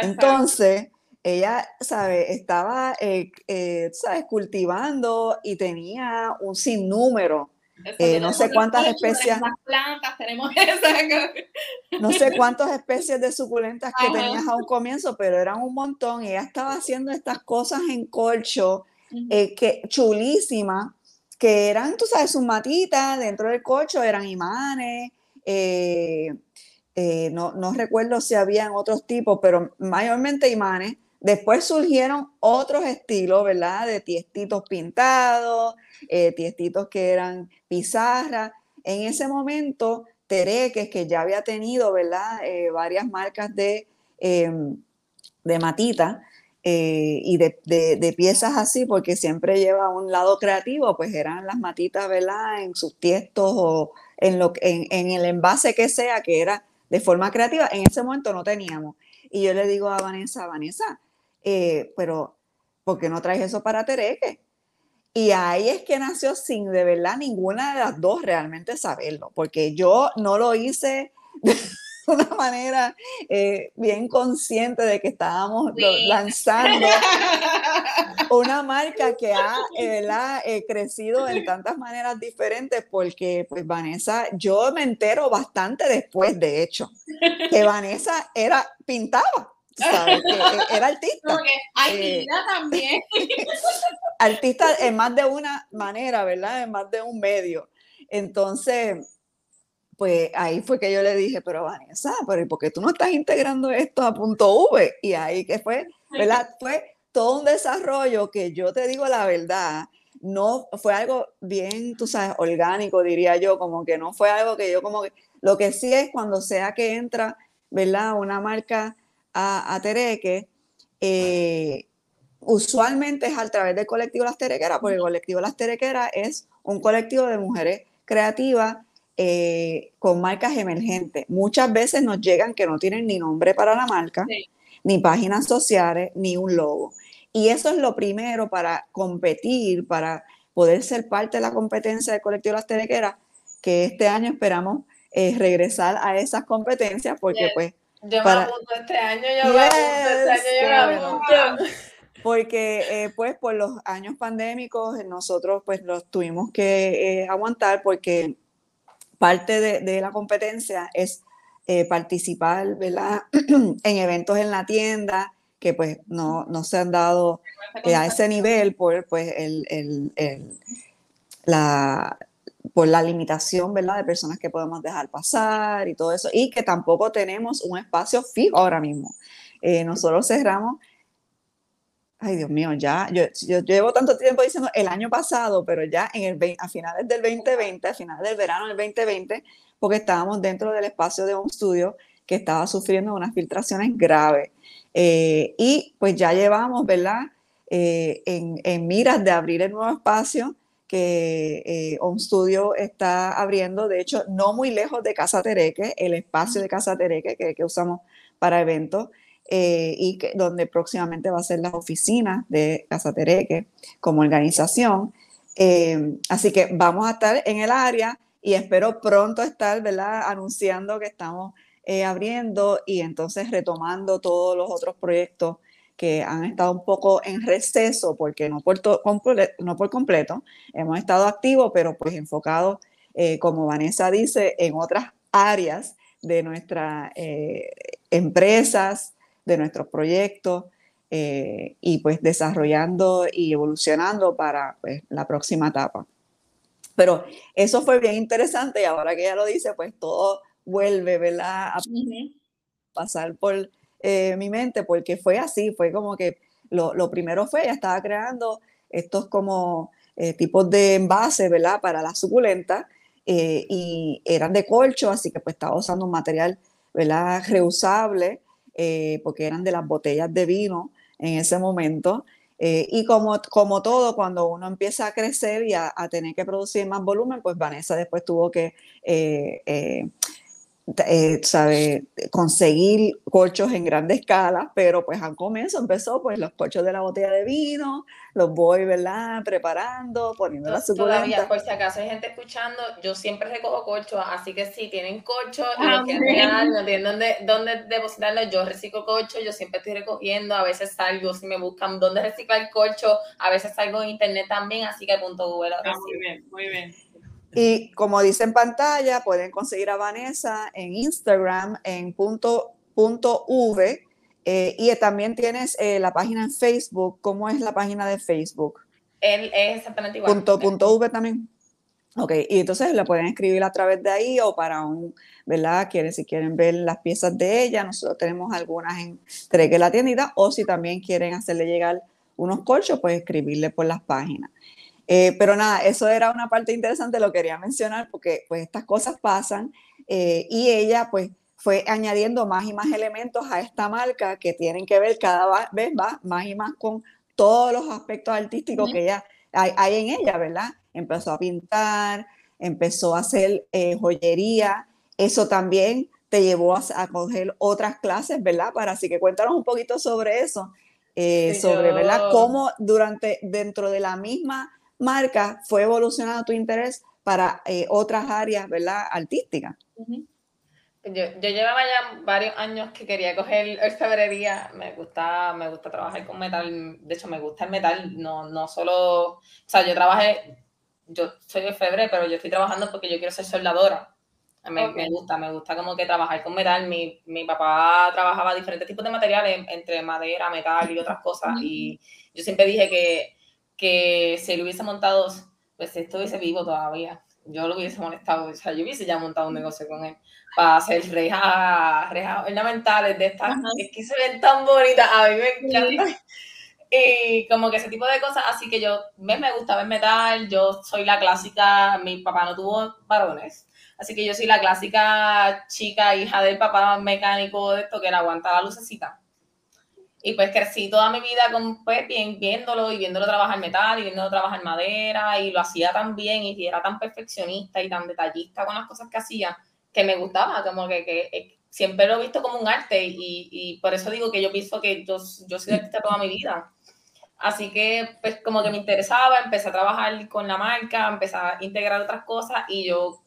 Speaker 1: Entonces, ella, ¿sabes? Estaba, eh, eh, ¿sabes? Cultivando y tenía un sinnúmero, eh, no sé cuántas especies.
Speaker 2: Plantas, tenemos
Speaker 1: no sé cuántas especies de suculentas que
Speaker 2: Ajá.
Speaker 1: tenías a un comienzo, pero eran un montón. Y ella estaba haciendo estas cosas en corcho, eh, que chulísimas, que eran, tú sabes, sus matitas dentro del corcho, eran imanes. eh, eh, no, no recuerdo si habían otros tipos, pero mayormente imanes. Después surgieron otros estilos, ¿verdad? De tiestitos pintados, eh, tiestitos que eran pizarras. En ese momento, Tereques, que ya había tenido, ¿verdad? Eh, varias marcas de, em, de matita eh, y de, de- de piezas así, porque siempre lleva un lado creativo, pues eran las matitas, ¿verdad? En sus tiestos o en, lo, en, en el envase que sea, que era de forma creativa. En ese momento no teníamos. Y yo le digo a Vanessa, Vanessa, eh, pero ¿por qué no traes eso para Tereque? Y ahí es que nació sin de verdad ninguna de las dos realmente saberlo, porque yo no lo hice de una manera eh, bien consciente de que estábamos
Speaker 2: Sí.
Speaker 1: lanzando una marca que ha eh, ¿verdad? eh, crecido en tantas maneras diferentes, porque pues Vanessa, yo me entero bastante después, de hecho, que Vanessa era, pintaba, sabes, que eh, era artista
Speaker 2: Como que actividad también.
Speaker 1: artista en más de una manera, ¿verdad? En más de un medio. Entonces, pues ahí fue que yo le dije, pero Vanessa, pero ¿y por qué tú no estás integrando esto a punto V? Y ahí que fue, ¿verdad? Fue todo un desarrollo que yo te digo la verdad, no fue algo bien, tú sabes, orgánico, diría yo, como que no fue algo que yo como que, lo que sí es cuando sea que entra, ¿verdad? Una marca a, a Tereque, eh, usualmente es a través del colectivo Las Terequeras, porque el colectivo Las Terequeras es un colectivo de mujeres creativas eh, con marcas emergentes. Muchas veces nos llegan que no tienen ni nombre para la marca,
Speaker 2: Sí.
Speaker 1: ni páginas sociales, ni un logo. Y eso es lo primero para competir, para poder ser parte de la competencia del colectivo Las Terequeras, que este año esperamos eh, regresar a esas competencias, porque pues
Speaker 3: Yo me
Speaker 1: Para-
Speaker 3: apunto este año, yo me apunto este año,
Speaker 1: Yes,
Speaker 3: yo me apunto.
Speaker 1: porque eh, pues por los años pandémicos eh, nosotros pues los tuvimos que eh, aguantar porque parte de, de la competencia es eh, participar ¿verdad? en eventos en la tienda que pues no, no se han dado a ese nivel por pues el, el- el- la por la limitación ¿verdad? de personas que podemos dejar pasar y todo eso y que tampoco tenemos un espacio fijo ahora mismo Eh, nosotros cerramos Ay, Dios mío, ya, yo, yo llevo tanto tiempo diciendo el año pasado, pero ya en el, a finales del 2020, a finales del verano del 2020, porque estábamos dentro del espacio de un estudio que estaba sufriendo unas filtraciones graves. Eh, y pues ya llevamos, ¿verdad? Eh, en, en miras de abrir el nuevo espacio que eh, Home Studio está abriendo, de hecho, no muy lejos de Casa Tereque, el espacio de Casa Tereque que, que usamos para eventos eh, y que, donde próximamente va a ser las oficinas de Casa Tereque como organización. Eh, así que vamos a estar en el área y espero pronto estar, ¿verdad? Anunciando que estamos eh, abriendo y entonces retomando todos los otros proyectos que han estado un poco en receso, porque no por, no por completo, hemos estado activos, pero pues enfocados eh, como Vanessa dice, en otras áreas de nuestras eh, empresas, de nuestros proyectos, eh, y pues desarrollando y evolucionando para pues, la próxima etapa. Pero eso fue bien interesante y ahora que ella lo dice, pues todo vuelve, ¿verdad? A pasar por mi mente porque fue así, fue como que lo, lo primero fue, ella estaba creando estos como eh, tipos de envases, ¿verdad? Para la suculenta eh, y eran de colcho, así que pues estaba usando un material, ¿verdad? Reusable, eh, porque eran de las botellas de vino en ese momento. y como, como todo, cuando uno empieza a crecer y a, tener que producir más volumen, pues Vanessa después tuvo que eh, sabe, conseguir colchos en grande escala, pero pues al comienzo empezó pues los colchos de la botella de vino, los voy, ¿verdad? Preparando, poniendo la
Speaker 3: Todavía, por si acaso hay gente escuchando, yo siempre recojo colchos, así que si tienen colchos y ah, no tienen dónde, dónde depositarlo, yo reciclo colchos, yo siempre estoy recogiendo, a veces salgo, si me buscan dónde reciclar colcho, a veces salgo en internet también, así que punto Google.
Speaker 2: Ah, muy bien, muy bien.
Speaker 1: Y como dice en pantalla, pueden conseguir a Vanessa en Instagram en punto, punto V. Eh, y también tienes eh, la página en Facebook. ¿Cómo es la página de Facebook?
Speaker 3: Él es exactamente igual.
Speaker 1: Punto, punto V también. Ok, y entonces la pueden escribir a través de ahí o para un, ¿verdad? Quieren, si quieren ver las piezas de ella, nosotros tenemos algunas en Treque la tiendita, o si también quieren hacerle llegar unos colchos, pues escribirle por las páginas. Eh, pero nada, eso era una parte interesante, lo quería mencionar porque pues estas cosas pasan eh, y ella pues fue añadiendo más y más elementos a esta marca que tienen que ver cada vez más y más con todos los aspectos artísticos que ella hay, en ella, ¿verdad? Empezó a pintar, empezó a hacer eh, joyería, eso también te llevó a, coger otras clases, ¿verdad? Para así que cuéntanos un poquito sobre eso, sobre, ¿verdad? Cómo durante, dentro de la misma marca fue evolucionando tu interés para eh, otras áreas, ¿verdad? Artísticas.
Speaker 3: Yo, yo, llevaba ya varios años que quería coger orfebrería, me gusta, me gusta trabajar con metal, de hecho me gusta el metal, no, no solo, o sea, yo trabajé, yo soy orfebre, pero yo estoy trabajando porque yo quiero ser soldadora. Me, me, gusta, me gusta como que trabajar con metal. Mi, mi, papá trabajaba diferentes tipos de materiales, entre madera, metal y otras cosas. Y yo siempre dije que que si él hubiese montado, pues esto hubiese vivo todavía. Yo lo hubiese molestado, o sea, yo hubiese ya montado un negocio con él para hacer rejas, rejas ornamentales de estas, es que se ven tan bonitas, a mí me encanta. Y como que ese tipo de cosas, así que yo, me, me gusta ver metal, yo soy la clásica, mi papá no tuvo varones, así que yo soy la clásica chica, hija del papá mecánico de esto que le aguanta la lucecita. Y pues crecí toda mi vida con, pues, bien, viéndolo y viéndolo trabajar metal y viéndolo trabajar madera y lo hacía tan bien y era tan perfeccionista y tan detallista con las cosas que hacía que me gustaba, como que, que, eh, siempre lo he visto como un arte y, y, por eso digo que yo pienso que yo, yo soy artista toda mi vida. Así que pues como que me interesaba, empecé a trabajar con la marca, empecé a integrar otras cosas y yo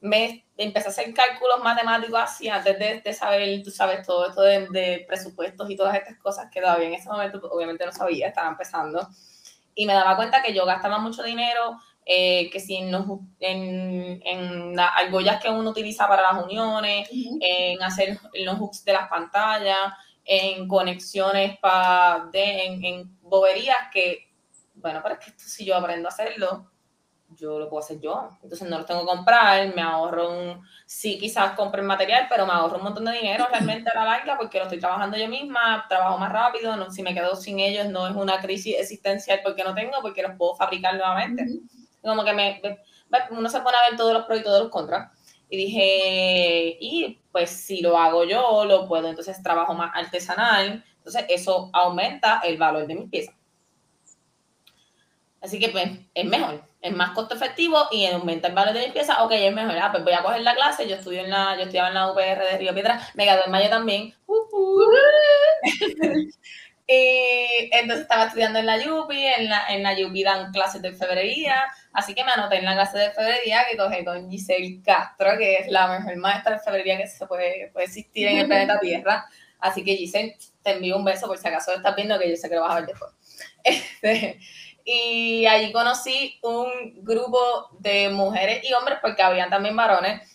Speaker 3: me empecé a hacer cálculos matemáticos así antes de, saber, tú sabes, todo esto de, presupuestos y todas estas cosas que todavía en ese momento pues, obviamente no sabía, estaba empezando. Y me daba cuenta que yo gastaba mucho dinero, eh, que si en, en, en las argollas que uno utiliza para las uniones, en hacer los hooks de las pantallas, en conexiones para en, en boberías que, bueno, pero es que esto si yo aprendo a hacerlo, yo lo puedo hacer yo. Entonces no lo tengo que comprar, me ahorro un, sí quizás compre el material, pero me ahorro un montón de dinero realmente a la larga porque lo estoy trabajando yo misma, trabajo más rápido, no, si me quedo sin ellos no es una crisis existencial porque no tengo, porque los puedo fabricar nuevamente. Como que me, uno se pone a ver todos los pros y todos los contras. Y dije, y pues si lo hago yo, lo puedo, entonces trabajo más artesanal, entonces eso aumenta el valor de mis piezas. Así que pues es mejor, es más costo efectivo y aumenta el valor de mi pieza, ok, es mejor, ah, pues voy a coger la clase, yo estudio en la, yo estudiaba en la UPR de Río Piedra, me quedé en mayo también. y entonces estaba estudiando en la Yupi, en la, en la Yupi dan clases de febrería, así que me anoté en la clase de febrería que cogí con Giselle Castro, que es la mejor maestra de febrería que se puede, puede existir en el planeta Tierra. Así que Giselle, te envío un beso por si acaso estás viendo que yo sé que lo vas a ver después. Este, y allí conocí un grupo de mujeres y hombres, porque habían también varones,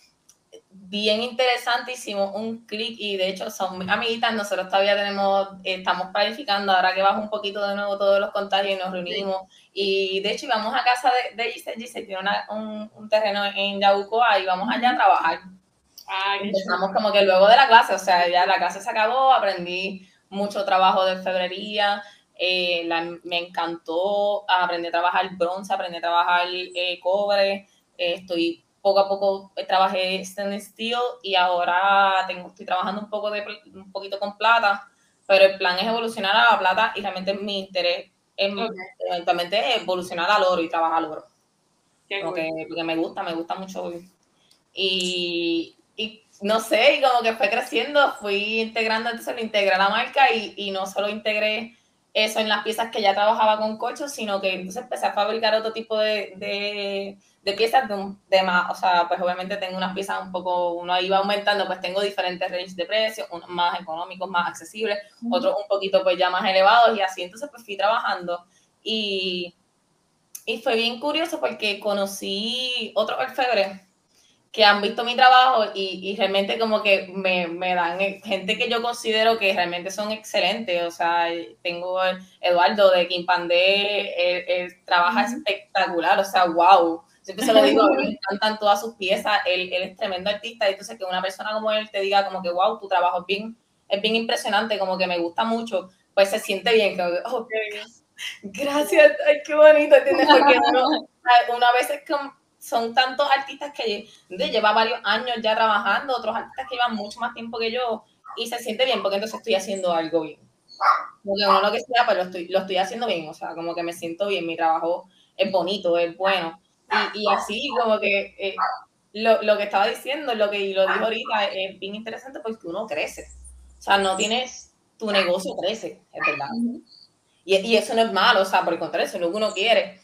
Speaker 3: bien interesante, hicimos un clic y de hecho son amiguitas, nosotros todavía tenemos, estamos planificando ahora que baja un poquito de nuevo todos los contagios y nos reunimos y de hecho íbamos a casa de, de Giselle, Giselle tiene un, un, terreno en Yabucoa y vamos allá a trabajar. Empezamos como que luego de la clase, o sea, ya la clase se acabó, aprendí mucho trabajo de febrería, eh, me encantó, aprendí a trabajar bronce, aprendí a trabajar eh, cobre, eh, estoy poco a poco trabajé stainless steel y ahora tengo, estoy trabajando un, poco de, un poquito con plata, pero el plan es evolucionar a la plata y realmente mi interés es eventualmente evolucionar al oro y trabajar al oro. Porque, porque, me gusta, me gusta mucho. Y, y no sé, y como que fue creciendo, fui integrando, entonces lo integré a la marca y, y no solo integré eso en las piezas que ya trabajaba con cocho, sino que entonces empecé a fabricar otro tipo de, de, de piezas de, de, más, o sea, pues obviamente tengo unas piezas un poco, uno iba aumentando, pues tengo diferentes ranges de precios, unos más económicos, más accesibles, otros un poquito pues ya más elevados y así, entonces pues fui trabajando y, y fue bien curioso porque conocí otro orfebre que han visto mi trabajo y, y realmente como que me, me, dan gente que yo considero que realmente son excelentes. O sea, tengo Eduardo de Quimpandé, él, él trabaja espectacular, o sea, wow. Siempre se lo digo, me encantan todas sus piezas, él, él, es tremendo artista, y entonces que una persona como él te diga como que wow, tu trabajo es bien, es bien impresionante, como que me gusta mucho, pues se siente bien, que, oh, gracias, ay, qué bonito, ¿entiendes? Porque uno, uno a veces como son tantos artistas que de, lleva varios años ya trabajando, otros artistas que llevan mucho más tiempo que yo y se siente bien porque entonces estoy haciendo algo bien. Como que uno lo que sea, pero lo estoy, lo estoy haciendo bien, o sea, como que me siento bien, mi trabajo es bonito, es bueno. Y, y así como que eh, lo, lo, que estaba diciendo, lo que lo dijo ahorita, es bien interesante porque uno crece. O sea, no tienes, tu negocio crece, es verdad. Y, y eso no es malo, o sea, por el contrario, eso es lo que uno quiere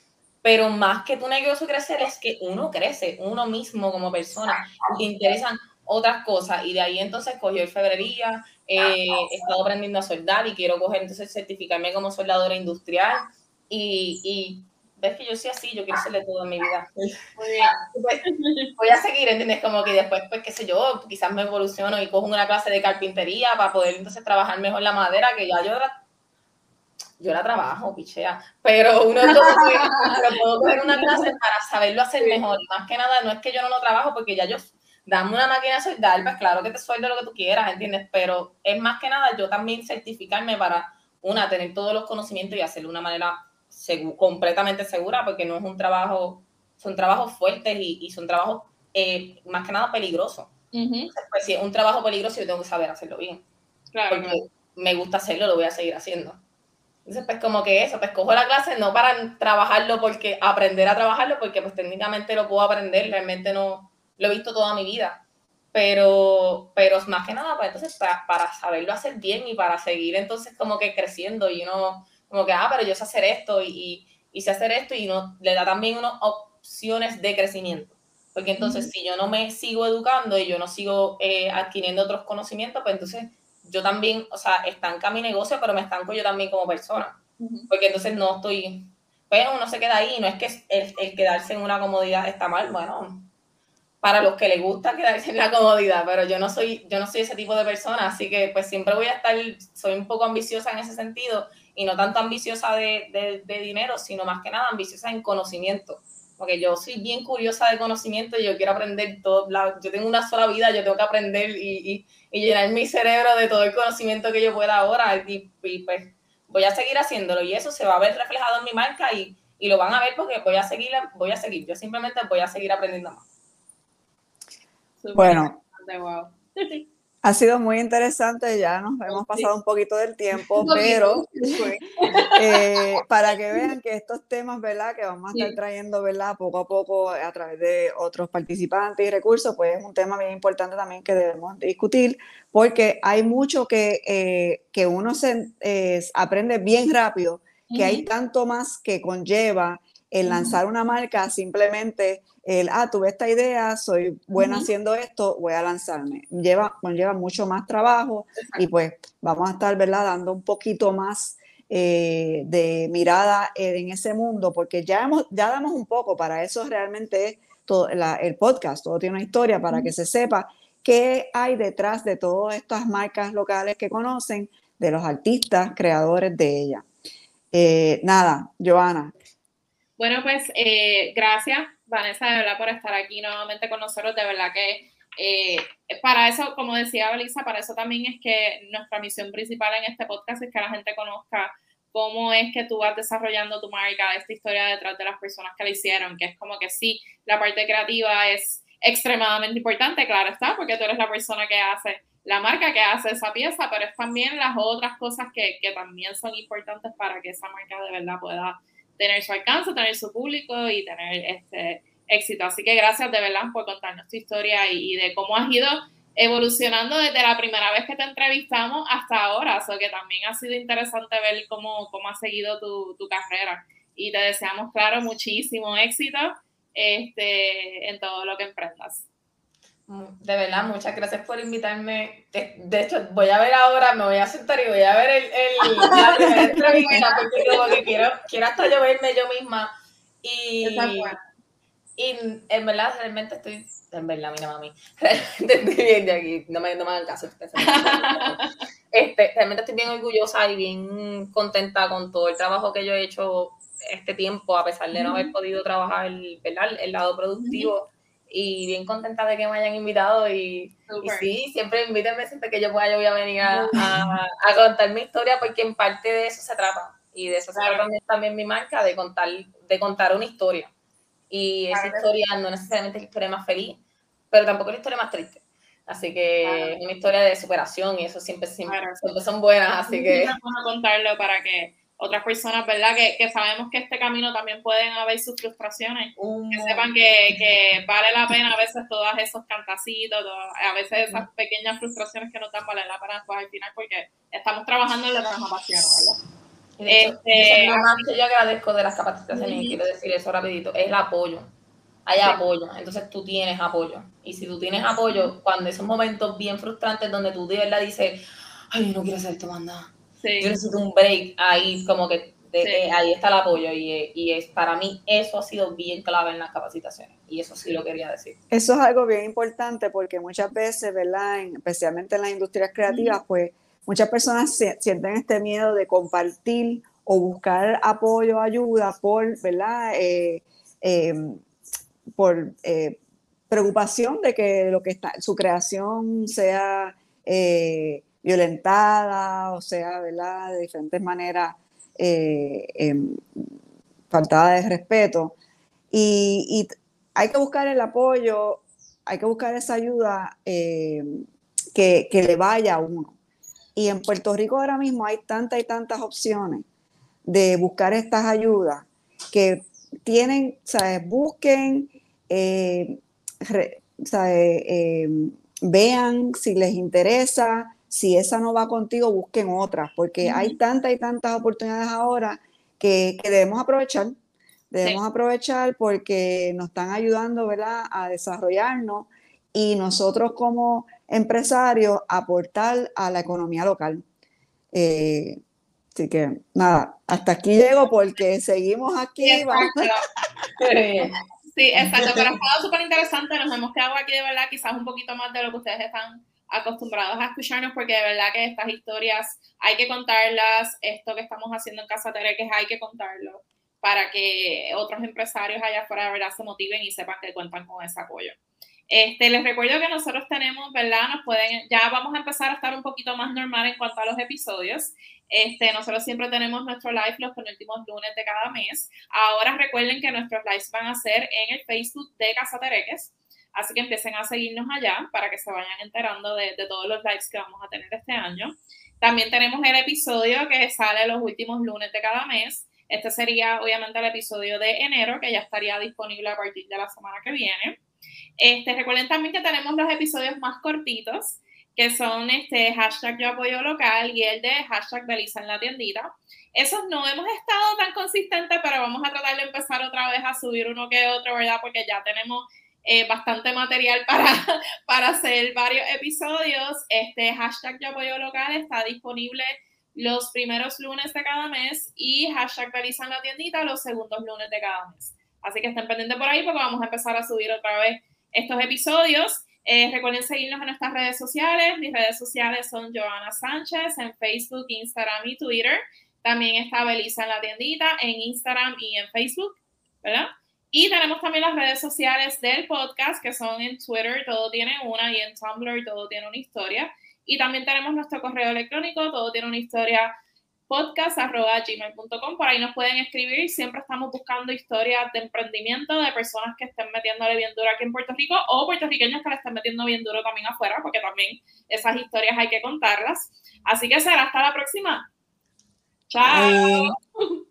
Speaker 3: pero más que tu negocio crecer es que uno crece, uno mismo como persona, le interesan otras cosas y de ahí entonces cogió el febrería, eh, he estado aprendiendo a soldar y quiero coger entonces certificarme como soldadora industrial y, y ves que yo soy así, yo quiero hacerle todo en mi vida. Muy bien. Pues, voy a seguir, ¿entiendes? Como que después, pues qué sé yo, quizás me evoluciono y cojo una clase de carpintería para poder entonces trabajar mejor la madera, que ya yo yo la trabajo, pichea, pero uno puedo coger una clase para saberlo hacer mejor. Más que nada, no es que yo no lo trabajo, porque ya yo, dame una máquina de soldar, pues claro que te sueldo lo que tú quieras, ¿entiendes? Pero es más que nada yo también certificarme para, una, tener todos los conocimientos y hacerlo de una manera completamente segura, porque no es un trabajo, son trabajos fuertes y, son trabajos eh, más que nada peligrosos. pues si es un trabajo peligroso, yo tengo que saber hacerlo bien. Claro, porque me gusta hacerlo, lo voy a seguir haciendo. Entonces, pues como que eso, pues cojo la clase no para trabajarlo porque aprender a trabajarlo, porque pues técnicamente lo puedo aprender, realmente no lo he visto toda mi vida. Pero, pero más que nada, pues entonces para, para saberlo hacer bien y para seguir entonces como que creciendo y uno como que, ah, pero yo sé hacer esto y, y, sé hacer esto y uno le da también unas opciones de crecimiento. Porque entonces si yo no me sigo educando y yo no sigo eh, adquiriendo otros conocimientos, pues entonces yo también, o sea, estanca mi negocio, pero me estanco yo también como persona. Porque entonces no estoy, pero uno se queda ahí, no es que el, el, quedarse en una comodidad está mal, bueno, para los que les gusta quedarse en la comodidad, pero yo no soy, yo no soy ese tipo de persona, así que pues siempre voy a estar, soy un poco ambiciosa en ese sentido, y no tanto ambiciosa de, de, de dinero, sino más que nada ambiciosa en conocimiento porque yo soy bien curiosa de conocimiento y yo quiero aprender todo, yo tengo una sola vida, yo tengo que aprender y, y, y, llenar mi cerebro de todo el conocimiento que yo pueda ahora y, y, pues voy a seguir haciéndolo y eso se va a ver reflejado en mi marca y, lo van a ver porque voy a seguir, voy a seguir, yo simplemente voy a seguir aprendiendo más.
Speaker 1: Bueno, Ha sido muy interesante, ya nos hemos pasado un poquito del tiempo, pero eh, para que vean que estos temas, ¿verdad? Que vamos a estar trayendo, ¿verdad? Poco a poco a través de otros participantes y recursos, pues es un tema bien importante también que debemos discutir, porque hay mucho que, eh, que uno se eh, aprende bien rápido, que hay tanto más que conlleva el lanzar una marca simplemente el, ah, tuve esta idea, soy buena haciendo esto, voy a lanzarme. Lleva, conlleva mucho más trabajo y pues vamos a estar, ¿verdad? Dando un poquito más eh, de mirada en ese mundo, porque ya, hemos, ya damos un poco, para eso realmente todo, el podcast, todo tiene una historia para que se sepa qué hay detrás de todas estas marcas locales que conocen, de los artistas, creadores de ella. Eh, nada, Joana.
Speaker 2: Bueno, pues eh, gracias, Vanessa, de verdad, por estar aquí nuevamente con nosotros. De verdad que eh, para eso, como decía Belisa, para eso también es que nuestra misión principal en este podcast es que la gente conozca cómo es que tú vas desarrollando tu marca, esta historia detrás de las personas que la hicieron, que es como que sí, la parte creativa es extremadamente importante, claro está, porque tú eres la persona que hace la marca, que hace esa pieza, pero es también las otras cosas que, que también son importantes para que esa marca de verdad pueda tener su alcance, tener su público y tener este éxito. Así que gracias de verdad por contarnos tu historia y, de cómo has ido evolucionando desde la primera vez que te entrevistamos hasta ahora. O que también ha sido interesante ver cómo, cómo ha seguido tu, tu carrera. Y te deseamos, claro, muchísimo éxito este, en todo lo que emprendas.
Speaker 3: De verdad, muchas gracias por invitarme. De, hecho, voy a ver ahora, me voy a sentar y voy a ver el, el la primera entrevista porque como que quiero, quiero hasta yo verme yo misma. Y, y en verdad, realmente estoy, en verdad, mira mami, realmente estoy bien de aquí, no me, no me hagan caso. Este, realmente estoy bien orgullosa y bien contenta con todo el trabajo que yo he hecho este tiempo, a pesar de no haber podido trabajar ¿verdad? el lado productivo y bien contenta de que me hayan invitado y, sí, siempre invítenme siempre que yo pueda, yo voy a venir a, a, contar mi historia porque en parte de eso se trata y de eso se trata también mi marca, de contar, de contar una historia. Y esa historia no necesariamente es la historia más feliz, pero tampoco es la historia más triste. Así que es una historia de superación y eso siempre, siempre, son buenas, así que...
Speaker 2: Vamos a contarlo para que otras personas, ¿verdad? Que, que, sabemos que este camino también pueden haber sus frustraciones, que sepan que, que, vale la pena a veces todos esos cantacitos, a veces esas pequeñas frustraciones que no dan vale la pena pues al final porque estamos trabajando en lo que nos apasiona, ¿verdad?
Speaker 3: este, lo más que yo agradezco de las capacitaciones, y quiero decir eso rapidito, es el apoyo. Hay apoyo, entonces tú tienes apoyo. Y si tú tienes apoyo, cuando esos momentos bien frustrantes donde tú de verdad dices, ay, no quiero hacer esto más nada yo necesito un break ahí, como que ahí está el apoyo y, y, es para mí eso ha sido bien clave en las capacitaciones y eso sí lo quería decir.
Speaker 1: Eso es algo bien importante porque muchas veces, ¿verdad? especialmente en las industrias creativas, pues muchas personas sienten este miedo de compartir o buscar apoyo, ayuda por, ¿verdad? Eh, em, por eh, preocupación de que lo que está, su creación sea eh, violentada, o sea. De diferentes maneras, eh, em, faltada de respeto. Y, hay que buscar el apoyo, hay que buscar esa ayuda em, que, le vaya a uno. Y en Puerto Rico ahora mismo hay tantas y tantas opciones de buscar estas ayudas que tienen, ¿sabes? Busquen, eh, em, vean si les interesa, si esa no va contigo, busquen otras, porque hay tantas y tantas oportunidades ahora que, debemos aprovechar. Debemos aprovechar porque nos están ayudando ¿verdad? a desarrollarnos y nosotros como empresarios aportar a la economía local. Eh, así que nada, hasta aquí llego porque seguimos aquí.
Speaker 2: Sí, exacto, pero ha estado súper interesante, nos hemos quedado aquí de verdad quizás un poquito más de lo que ustedes están acostumbrados a escucharnos porque de verdad que estas historias hay que contarlas, esto que estamos haciendo en Casa hay que contarlo para que otros empresarios allá afuera de verdad se motiven y sepan que cuentan con ese apoyo. Este, les recuerdo que nosotros tenemos, ¿verdad? Nos pueden, ya vamos a empezar a estar un poquito más normal en cuanto a los episodios. Este, nosotros siempre tenemos nuestro live los penúltimos lunes de cada mes. Ahora recuerden que nuestros lives van a ser en el Facebook de Casa Tereques. Así que empiecen a seguirnos allá para que se vayan enterando de, todos los lives que vamos a tener este año. También tenemos el episodio que sale los últimos lunes de cada mes. Este sería obviamente el episodio de enero, que ya estaría disponible a partir de la semana que viene. Este, recuerden también que tenemos los episodios más cortitos, que son este hashtag yo apoyo local y el de hashtag Belisa en la tiendita. Esos no hemos estado tan consistentes, pero vamos a tratar de empezar otra vez a subir uno que otro, ¿verdad? Porque ya tenemos eh, bastante material para, para hacer varios episodios. Este hashtag Yo Apoyo Local está disponible los primeros lunes de cada mes y hashtag realizan la tiendita los segundos lunes de cada mes. Así que estén pendientes por ahí porque vamos a empezar a subir otra vez estos episodios. Eh, recuerden seguirnos en nuestras redes sociales. Mis redes sociales son Joana Sánchez en Facebook, Instagram y Twitter. También está Belisa en la tiendita en Instagram y en Facebook, ¿verdad? Y tenemos también las redes sociales del podcast, que son en Twitter, todo tiene una, y en Tumblr, todo tiene una historia. Y también tenemos nuestro correo electrónico, todo tiene una historia podcast.gmail.com. Por ahí nos pueden escribir. Siempre estamos buscando historias de emprendimiento de personas que estén metiéndole bien duro aquí en Puerto Rico o puertorriqueños que le estén metiendo bien duro también afuera, porque también esas historias hay que contarlas. Así que será hasta la próxima. Chao.